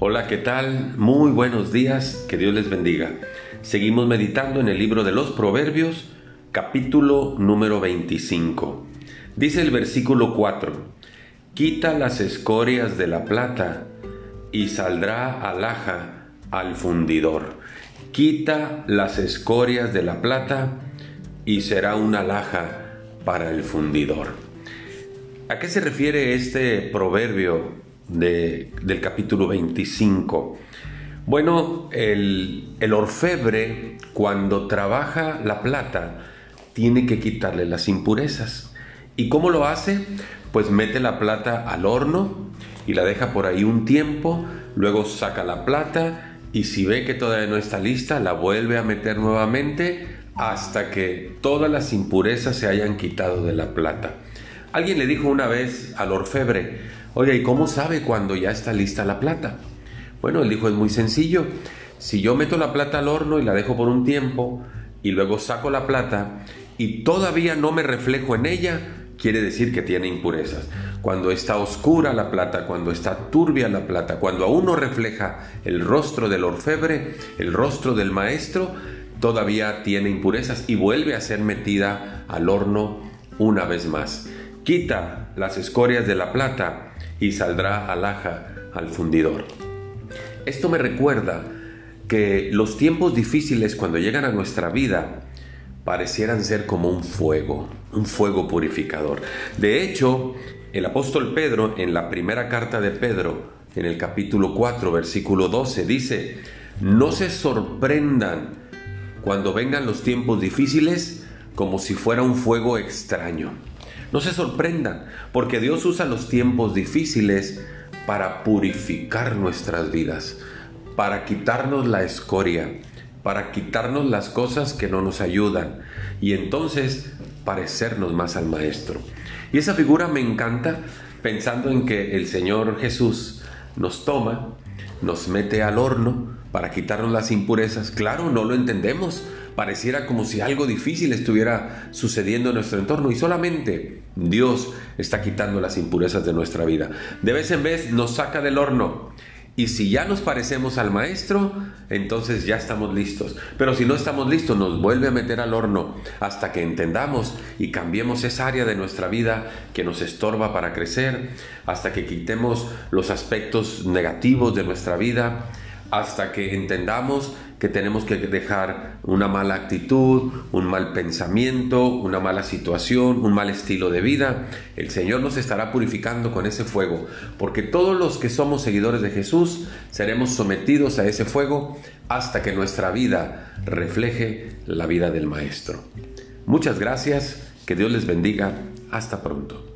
Hola, ¿qué tal? Muy buenos días, que Dios les bendiga. Seguimos meditando en el libro de los Proverbios, capítulo número 25. Dice el versículo 4, Quita las escorias de la plata y saldrá alhaja al fundidor. Quita las escorias de la plata y será una alhaja para el fundidor. ¿A qué se refiere este proverbio del capítulo 25. Bueno, el, el orfebre cuando trabaja la plata tiene que quitarle las impurezas. ¿Y cómo lo hace? Pues mete la plata al horno y la deja por ahí un tiempo, luego saca la plata y si ve que todavía no está lista, la vuelve a meter nuevamente hasta que todas las impurezas se hayan quitado de la plata. Alguien le dijo una vez al orfebre, oye, ¿y cómo sabe cuando ya está lista la plata? Bueno, él dijo, es muy sencillo. Si yo meto la plata al horno y la dejo por un tiempo y luego saco la plata y todavía no me reflejo en ella, quiere decir que tiene impurezas. Cuando está oscura la plata, cuando está turbia la plata, cuando aún no refleja el rostro del orfebre, el rostro del maestro, todavía tiene impurezas y vuelve a ser metida al horno una vez más. Quita las escorias de la plata y saldrá alhaja al fundidor. Esto me recuerda que los tiempos difíciles cuando llegan a nuestra vida parecieran ser como un fuego, un fuego purificador. De hecho, el apóstol Pedro en la primera carta de Pedro, en el capítulo 4, versículo 12, dice, no se sorprendan cuando vengan los tiempos difíciles como si fuera un fuego extraño no se sorprendan, porque Dios usa los tiempos difíciles para purificar nuestras vidas, para quitarnos la escoria, para quitarnos las cosas que no nos ayudan y entonces parecernos más al Maestro. Y esa figura me encanta pensando en que el Señor Jesús nos toma, nos mete al horno para quitarnos las impurezas. Claro, no lo entendemos, pareciera como si algo difícil estuviera sucediendo en nuestro entorno y solamente Dios está quitando las impurezas de nuestra vida. De vez en vez nos saca del horno y si ya nos parecemos al maestro, entonces ya estamos listos. Pero si no estamos listos, nos vuelve a meter al horno hasta que entendamos y cambiemos esa área de nuestra vida que nos estorba para crecer, hasta que quitemos los aspectos negativos de nuestra vida hasta que entendamos que tenemos que dejar una mala actitud, un mal pensamiento, una mala situación, un mal estilo de vida. El Señor nos estará purificando con ese fuego, porque todos los que somos seguidores de Jesús seremos sometidos a ese fuego hasta que nuestra vida refleje la vida del Maestro. Muchas gracias, que Dios les bendiga, hasta pronto.